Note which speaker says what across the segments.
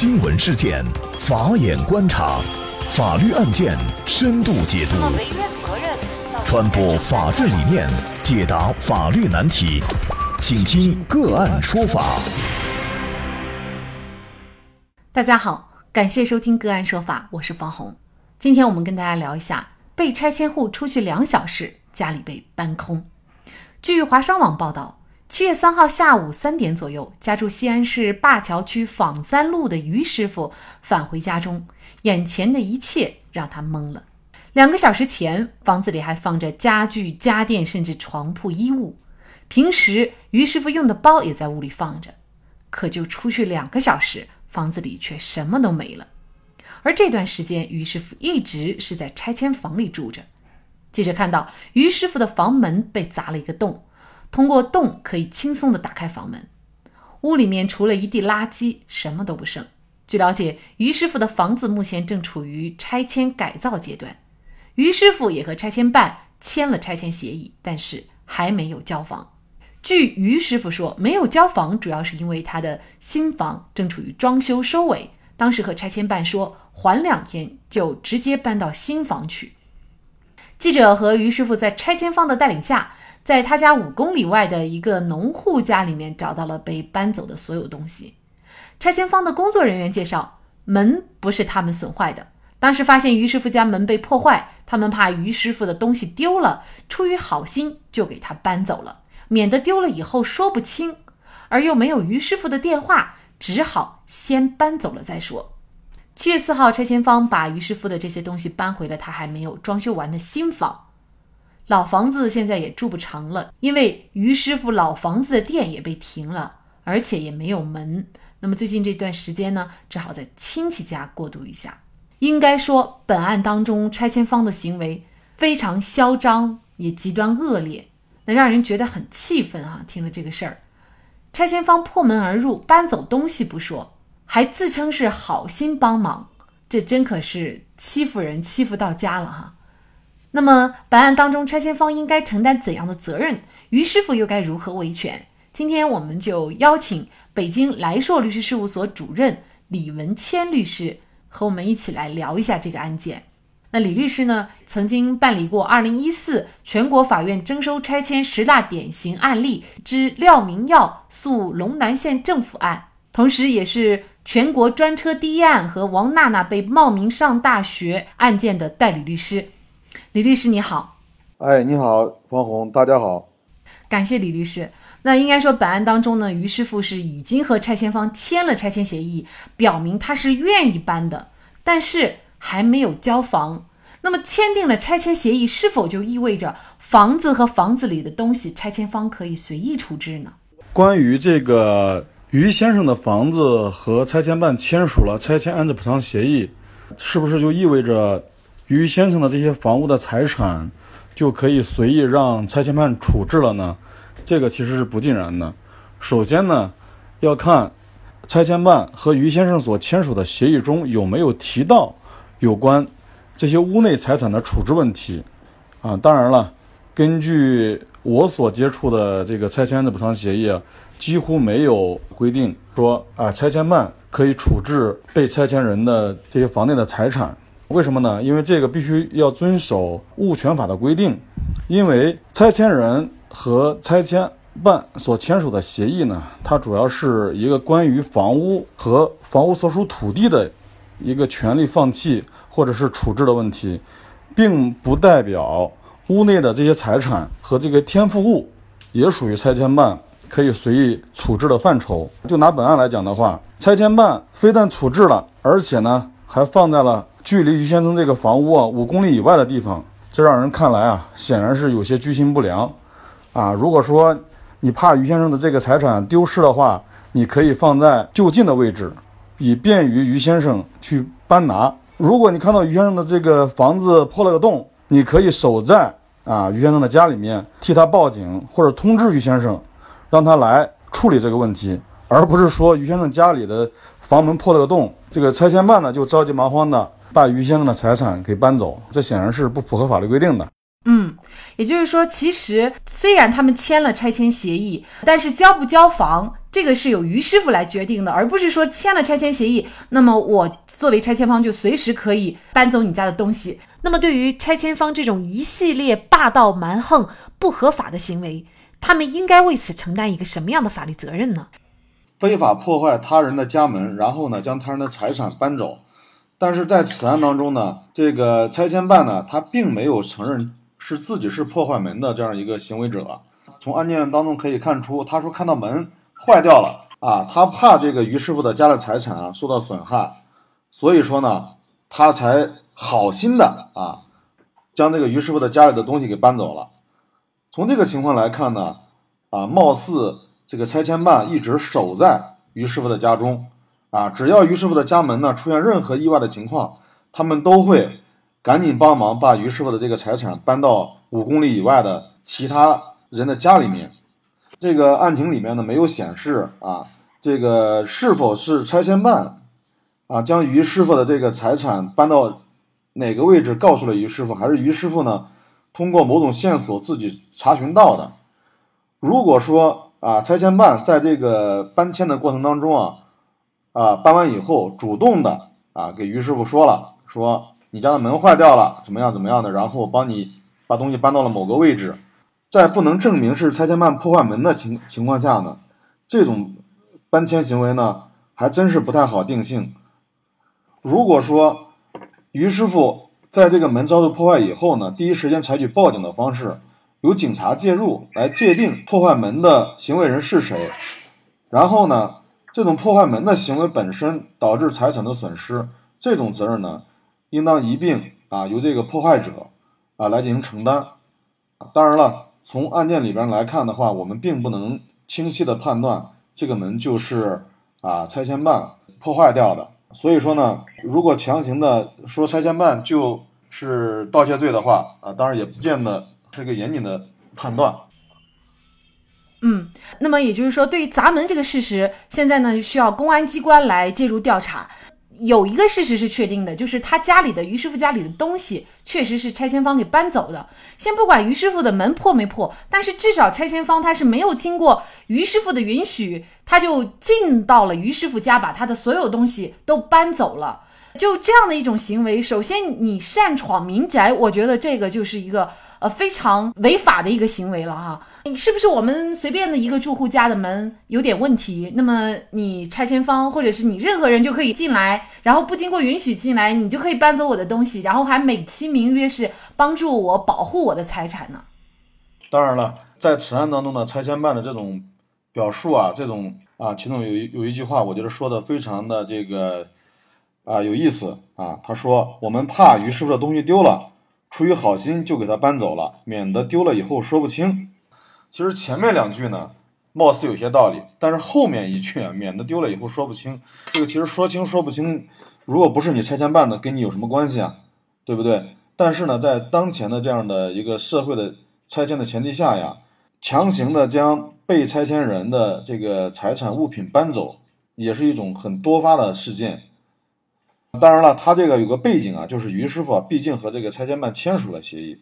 Speaker 1: 新闻事件，法眼观察，法律案件深度解读，责任传播法治理念，解答法律难题，请听个案说法。
Speaker 2: 大家好，感谢收听个案说法，我是方红。今天我们跟大家聊一下，被拆迁户出去两小时，家里被搬空。据华商网报道。七月三号下午三点左右，家住西安市灞桥区坊三路的于师傅返回家中，眼前的一切让他懵了。两个小时前，房子里还放着家具、家电，甚至床铺、衣物。平时于师傅用的包也在屋里放着，可就出去两个小时，房子里却什么都没了。而这段时间，于师傅一直是在拆迁房里住着。记者看到，于师傅的房门被砸了一个洞。通过洞可以轻松地打开房门，屋里面除了一地垃圾，什么都不剩。据了解，于师傅的房子目前正处于拆迁改造阶段，于师傅也和拆迁办签了拆迁协议，但是还没有交房。据于师傅说，没有交房主要是因为他的新房正处于装修收尾，当时和拆迁办说缓两天就直接搬到新房去。记者和于师傅在拆迁方的带领下。在他家五公里外的一个农户家里面找到了被搬走的所有东西。拆迁方的工作人员介绍，门不是他们损坏的。当时发现于师傅家门被破坏，他们怕于师傅的东西丢了，出于好心就给他搬走了，免得丢了以后说不清，而又没有于师傅的电话，只好先搬走了再说。七月四号，拆迁方把于师傅的这些东西搬回了他还没有装修完的新房。老房子现在也住不长了，因为于师傅老房子的店也被停了，而且也没有门。那么最近这段时间呢，只好在亲戚家过渡一下。应该说，本案当中拆迁方的行为非常嚣张，也极端恶劣，那让人觉得很气愤啊！听了这个事儿，拆迁方破门而入，搬走东西不说，还自称是好心帮忙，这真可是欺负人欺负到家了哈！那么，本案当中，拆迁方应该承担怎样的责任？于师傅又该如何维权？今天我们就邀请北京来硕律师事务所主任李文谦律师和我们一起来聊一下这个案件。那李律师呢，曾经办理过2014全国法院征收拆迁十大典型案例之廖明耀诉龙南县政府案，同时也是全国专车第一案和王娜娜被冒名上大学案件的代理律师。李律师你好，
Speaker 3: 哎，你好，方红，大家好，
Speaker 2: 感谢李律师。那应该说，本案当中呢，于师傅是已经和拆迁方签了拆迁协议，表明他是愿意搬的，但是还没有交房。那么，签订了拆迁协议，是否就意味着房子和房子里的东西，拆迁方可以随意处置呢？
Speaker 3: 关于这个于先生的房子和拆迁办签署了拆迁安置补偿协议，是不是就意味着？于先生的这些房屋的财产就可以随意让拆迁办处置了呢？这个其实是不尽然的。首先呢，要看拆迁办和于先生所签署的协议中有没有提到有关这些屋内财产的处置问题。啊，当然了，根据我所接触的这个拆迁的补偿协议，几乎没有规定说啊，拆迁办可以处置被拆迁人的这些房内的财产。为什么呢？因为这个必须要遵守物权法的规定，因为拆迁人和拆迁办所签署的协议呢，它主要是一个关于房屋和房屋所属土地的一个权利放弃或者是处置的问题，并不代表屋内的这些财产和这个天赋物也属于拆迁办可以随意处置的范畴。就拿本案来讲的话，拆迁办非但处置了，而且呢还放在了。距离于先生这个房屋啊五公里以外的地方，这让人看来啊，显然是有些居心不良，啊，如果说你怕于先生的这个财产丢失的话，你可以放在就近的位置，以便于于先生去搬拿。如果你看到于先生的这个房子破了个洞，你可以守在啊于先生的家里面，替他报警或者通知于先生，让他来处理这个问题，而不是说于先生家里的房门破了个洞，这个拆迁办呢就着急忙慌的。把于先生的财产给搬走，这显然是不符合法律规定的。
Speaker 2: 嗯，也就是说，其实虽然他们签了拆迁协议，但是交不交房，这这个是由于师傅来决定的，而不是说签了拆迁协议，那么我作为拆迁方就随时可以搬走你家的东西。那么对于拆迁方这种一系列霸道蛮横、不合法的行为，他们应该为此承担一个什么样的法律责任呢？
Speaker 3: 非法破坏他人的家门，然后呢将他人的财产搬走。但是在此案当中呢，这个拆迁办呢，他并没有承认是自己是破坏门的这样一个行为者。从案件当中可以看出，他说看到门坏掉了啊，他怕这个于师傅的家的财产啊受到损害，所以说呢，他才好心的啊，将这个于师傅的家里的东西给搬走了。从这个情况来看呢，啊，貌似这个拆迁办一直守在于师傅的家中。啊，只要于师傅的家门呢出现任何意外的情况，他们都会赶紧帮忙把于师傅的这个财产搬到五公里以外的其他人的家里面。这个案情里面呢没有显示啊，这个是否是拆迁办啊将于师傅的这个财产搬到哪个位置告诉了于师傅，还是于师傅呢通过某种线索自己查询到的？如果说啊拆迁办在这个搬迁的过程当中啊。啊，搬完以后主动的啊，给于师傅说了，说你家的门坏掉了，怎么样怎么样的，然后帮你把东西搬到了某个位置，在不能证明是拆迁办破坏门的情情况下呢，这种搬迁行为呢，还真是不太好定性。如果说于师傅在这个门遭受破坏以后呢，第一时间采取报警的方式，由警察介入来界定破坏门的行为人是谁，然后呢？这种破坏门的行为本身导致财产的损失，这种责任呢，应当一并啊由这个破坏者啊来进行承担。当然了，从案件里边来看的话，我们并不能清晰的判断这个门就是啊拆迁办破坏掉的。所以说呢，如果强行的说拆迁办就是盗窃罪的话啊，当然也不见得是个严谨的判断。
Speaker 2: 嗯，那么也就是说，对于砸门这个事实，现在呢需要公安机关来介入调查。有一个事实是确定的，就是他家里的于师傅家里的东西确实是拆迁方给搬走的。先不管于师傅的门破没破，但是至少拆迁方他是没有经过于师傅的允许，他就进到了于师傅家，把他的所有东西都搬走了。就这样的一种行为，首先你擅闯民宅，我觉得这个就是一个。呃，非常违法的一个行为了哈！你是不是我们随便的一个住户家的门有点问题，那么你拆迁方或者是你任何人就可以进来，然后不经过允许进来，你就可以搬走我的东西，然后还美其名曰是帮助我保护我的财产呢？
Speaker 3: 当然了，在此案当中呢，拆迁办的这种表述啊，这种啊，其中有一有一句话，我觉得说的非常的这个啊有意思啊，他说我们怕于师傅的东西丢了。出于好心就给他搬走了，免得丢了以后说不清。其实前面两句呢，貌似有些道理，但是后面一句啊，免得丢了以后说不清，这个其实说清说不清，如果不是你拆迁办的，跟你有什么关系啊？对不对？但是呢，在当前的这样的一个社会的拆迁的前提下呀，强行的将被拆迁人的这个财产物品搬走，也是一种很多发的事件。当然了，他这个有个背景啊，就是于师傅啊，毕竟和这个拆迁办签署了协议。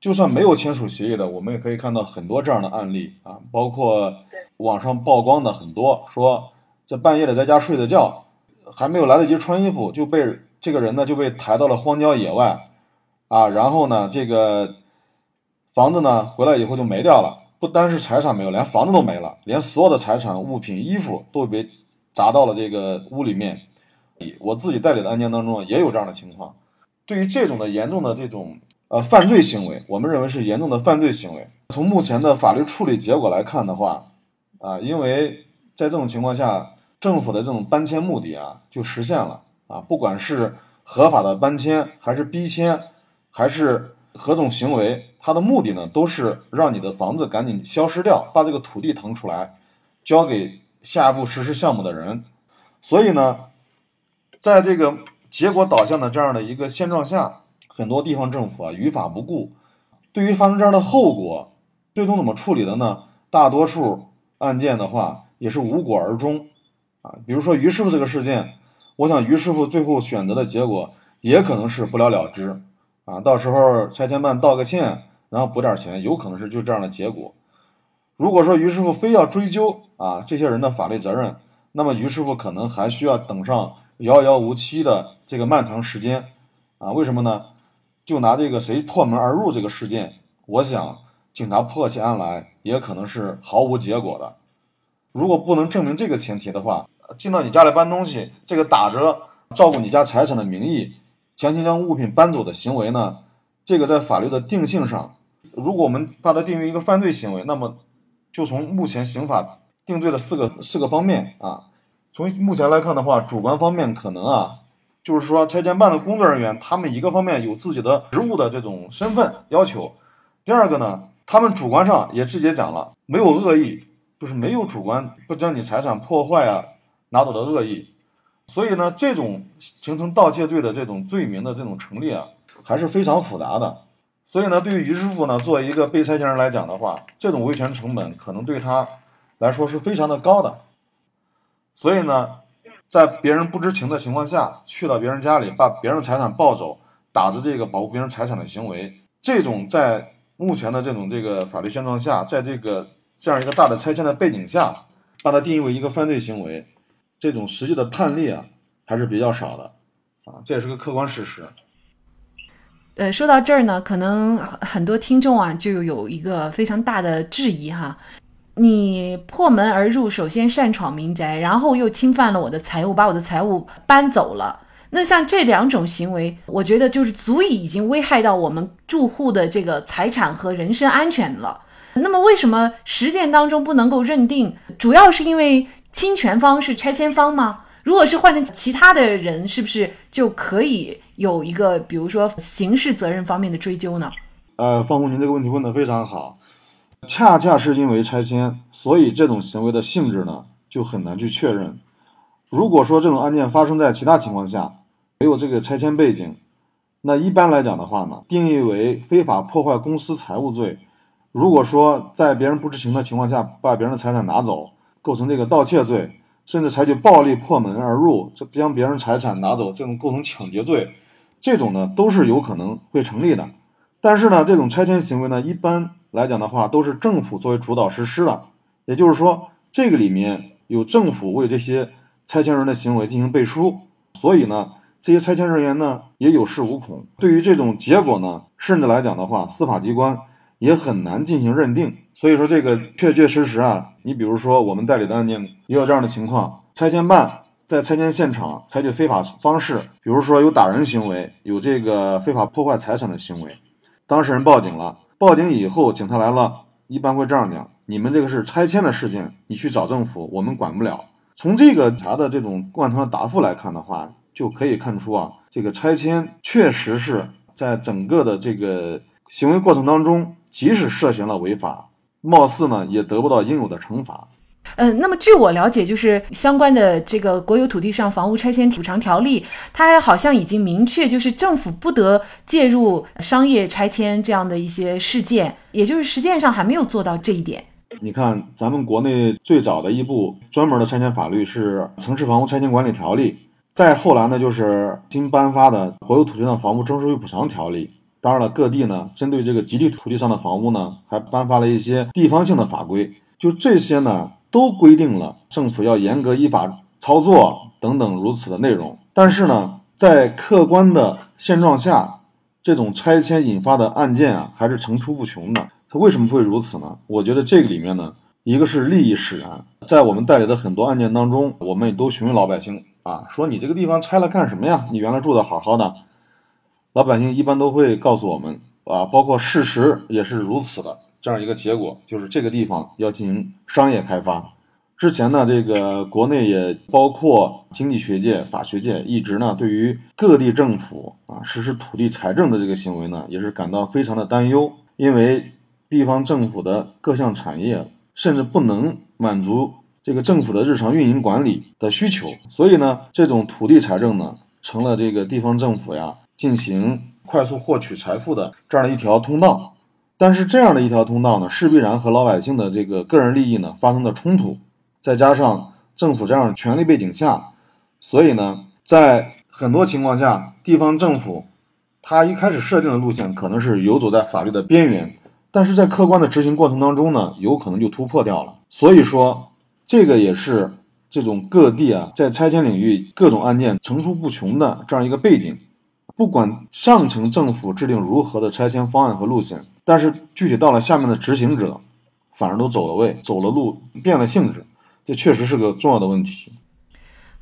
Speaker 3: 就算没有签署协议的，我们也可以看到很多这样的案例啊，包括网上曝光的很多，说在半夜的在家睡着觉，还没有来得及穿衣服，就被这个人呢就被抬到了荒郊野外啊，然后呢这个房子呢回来以后就没掉了，不单是财产没有，连房子都没了，连所有的财产物品、衣服都被砸到了这个屋里面。我自己代理的案件当中也有这样的情况。对于这种的严重的这种呃犯罪行为，我们认为是严重的犯罪行为。从目前的法律处理结果来看的话，啊，因为在这种情况下，政府的这种搬迁目的啊就实现了啊，不管是合法的搬迁，还是逼迁，还是何种行为，它的目的呢都是让你的房子赶紧消失掉，把这个土地腾出来，交给下一步实施项目的人。所以呢。在这个结果导向的这样的一个现状下，很多地方政府啊于法不顾，对于发生这样的后果，最终怎么处理的呢？大多数案件的话也是无果而终，啊，比如说于师傅这个事件，我想于师傅最后选择的结果也可能是不了了之，啊，到时候拆迁办道个歉，然后补点钱，有可能是就这样的结果。如果说于师傅非要追究啊这些人的法律责任，那么于师傅可能还需要等上遥遥无期的这个漫长时间啊？为什么呢？就拿这个谁破门而入这个事件，我想警察破起案来也可能是毫无结果的。如果不能证明这个前提的话，进到你家里搬东西，这个打着照顾你家财产的名义，强行将物品搬走的行为呢？这个在法律的定性上，如果我们把它定为一个犯罪行为，那么就从目前刑法。定罪的四个四个方面啊，从目前来看的话，主观方面可能啊，就是说拆迁办的工作人员，他们一个方面有自己的职务的这种身份要求，第二个呢，他们主观上也直接讲了，没有恶意，就是没有主观不将你财产破坏啊拿走的恶意，所以呢，这种形成盗窃罪的这种罪名的这种成立啊，还是非常复杂的，所以呢，对于于师傅呢，作为一个被拆迁人来讲的话，这种维权成本可能对他。来说是非常的高的，所以呢，在别人不知情的情况下去到别人家里，把别人财产抱走，打着这个保护别人财产的行为，这种在目前的这种这个法律现状下，在这个这样一个大的拆迁的背景下，把它定义为一个犯罪行为，这种实际的判例啊还是比较少的，啊，这也是个客观事实。
Speaker 2: 呃，说到这儿呢，可能很多听众啊就有一个非常大的质疑哈。你破门而入，首先擅闯民宅，然后又侵犯了我的财物，把我的财物搬走了。那像这两种行为，我觉得就是足以已经危害到我们住户的这个财产和人身安全了。那么为什么实践当中不能够认定？主要是因为侵权方是拆迁方吗？如果是换成其他的人，是不是就可以有一个，比如说刑事责任方面的追究呢？
Speaker 3: 呃，方红，您这个问题问得非常好。恰恰是因为拆迁，所以这种行为的性质呢就很难去确认。如果说这种案件发生在其他情况下，没有这个拆迁背景，那一般来讲的话呢，定义为非法破坏公私财物罪。如果说在别人不知情的情况下把别人的财产拿走，构成这个盗窃罪，甚至采取暴力破门而入，这将别人财产拿走，这种构成抢劫罪，这种呢都是有可能会成立的。但是呢，这种拆迁行为呢，一般。来讲的话，都是政府作为主导实施的，也就是说，这个里面有政府为这些拆迁人的行为进行背书，所以呢，这些拆迁人员呢也有恃无恐。对于这种结果呢，甚至来讲的话，司法机关也很难进行认定。所以说，这个确确实实啊，你比如说我们代理的案件也有这样的情况：拆迁办在拆迁现场采取非法方式，比如说有打人行为，有这个非法破坏财产的行为，当事人报警了。报警以后，警察来了，一般会这样讲：你们这个是拆迁的事件，你去找政府，我们管不了。从这个查的这种贯通的答复来看的话，就可以看出啊，这个拆迁确实是在整个的这个行为过程当中，即使涉嫌了违法，貌似呢也得不到应有的惩罚。
Speaker 2: 嗯，那么据我了解，就是相关的这个国有土地上房屋拆迁补偿条例，它好像已经明确，就是政府不得介入商业拆迁这样的一些事件，也就是实践上还没有做到这一点。
Speaker 3: 你看，咱们国内最早的一部专门的拆迁法律是《城市房屋拆迁管理条例》，再后来呢，就是新颁发的《国有土地上房屋征收与补偿条例》。当然了，各地呢，针对这个集体土地上的房屋呢，还颁发了一些地方性的法规。就这些呢。都规定了政府要严格依法操作等等如此的内容，但是呢，在客观的现状下，这种拆迁引发的案件啊，还是层出不穷的。它为什么会如此呢？我觉得这个里面呢，一个是利益使然。在我们代理的很多案件当中，我们也都询问老百姓啊，说你这个地方拆了干什么呀？你原来住的好好的，老百姓一般都会告诉我们啊，包括事实也是如此的。这样一个结果，就是这个地方要进行商业开发。之前呢，这个国内也包括经济学界、法学界，一直呢对于各地政府啊实施土地财政的这个行为呢，也是感到非常的担忧。因为地方政府的各项产业甚至不能满足这个政府的日常运营管理的需求，所以呢，这种土地财政呢，成了这个地方政府呀进行快速获取财富的这样的一条通道。但是这样的一条通道呢，势必然和老百姓的这个个人利益呢发生了冲突，再加上政府这样权力背景下，所以呢，在很多情况下，地方政府他一开始设定的路线可能是游走在法律的边缘，但是在客观的执行过程当中呢，有可能就突破掉了。所以说，这个也是这种各地啊，在拆迁领域各种案件层出不穷的这样一个背景。不管上层政府制定如何的拆迁方案和路线，但是具体到了下面的执行者，反而都走了位、走了路、变了性质，这确实是个重要的问题。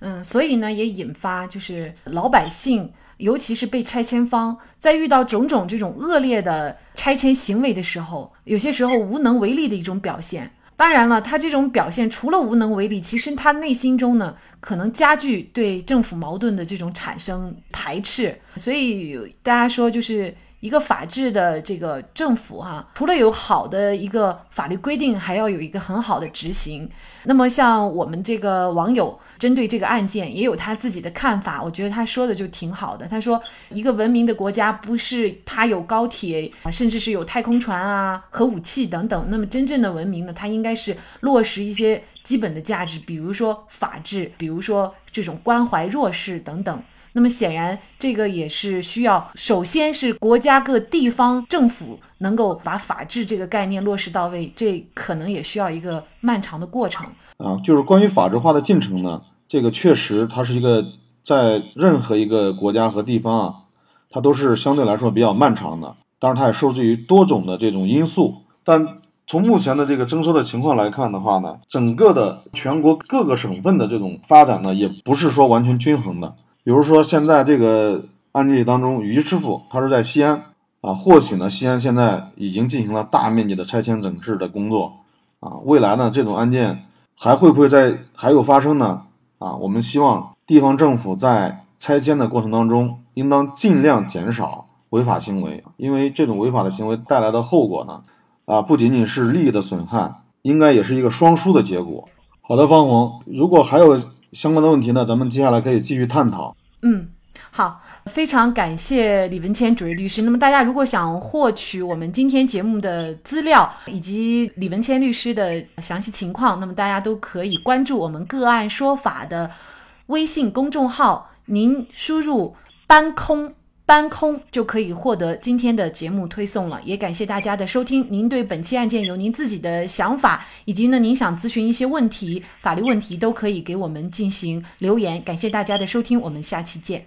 Speaker 2: 嗯，所以呢，也引发就是老百姓。尤其是被拆迁方在遇到种种这种恶劣的拆迁行为的时候，有些时候无能为力的一种表现。当然了，他这种表现除了无能为力，其实他内心中呢，可能加剧对政府矛盾的这种产生排斥。所以大家说，就是。一个法治的这个政府哈，除了有好的一个法律规定，还要有一个很好的执行。那么像我们这个网友针对这个案件也有他自己的看法，我觉得他说的就挺好的。他说，一个文明的国家不是它有高铁啊，甚至是有太空船啊、核武器等等。那么真正的文明呢，它应该是落实一些基本的价值，比如说法治，比如说这种关怀弱势等等。那么显然，这个也是需要，首先是国家各地方政府能够把法治这个概念落实到位，这可能也需要一个漫长的过程
Speaker 3: 啊。就是关于法治化的进程呢，这个确实它是一个在任何一个国家和地方啊，它都是相对来说比较漫长的。当然，它也受制于多种的这种因素。但从目前的这个征收的情况来看的话呢，整个的全国各个省份的这种发展呢，也不是说完全均衡的。比如说，现在这个案例当中，于师傅他是在西安啊，或许呢，西安现在已经进行了大面积的拆迁整治的工作啊，未来呢，这种案件还会不会在还有发生呢？啊，我们希望地方政府在拆迁的过程当中，应当尽量减少违法行为，因为这种违法的行为带来的后果呢，啊，不仅仅是利益的损害，应该也是一个双输的结果。好的，方红，如果还有。相关的问题呢，咱们接下来可以继续探讨。
Speaker 2: 嗯，好，非常感谢李文谦主任律师。那么大家如果想获取我们今天节目的资料以及李文谦律师的详细情况，那么大家都可以关注我们个案说法的微信公众号，您输入“搬空”。搬空就可以获得今天的节目推送了，也感谢大家的收听。您对本期案件有您自己的想法，以及呢您想咨询一些问题、法律问题，都可以给我们进行留言。感谢大家的收听，我们下期见。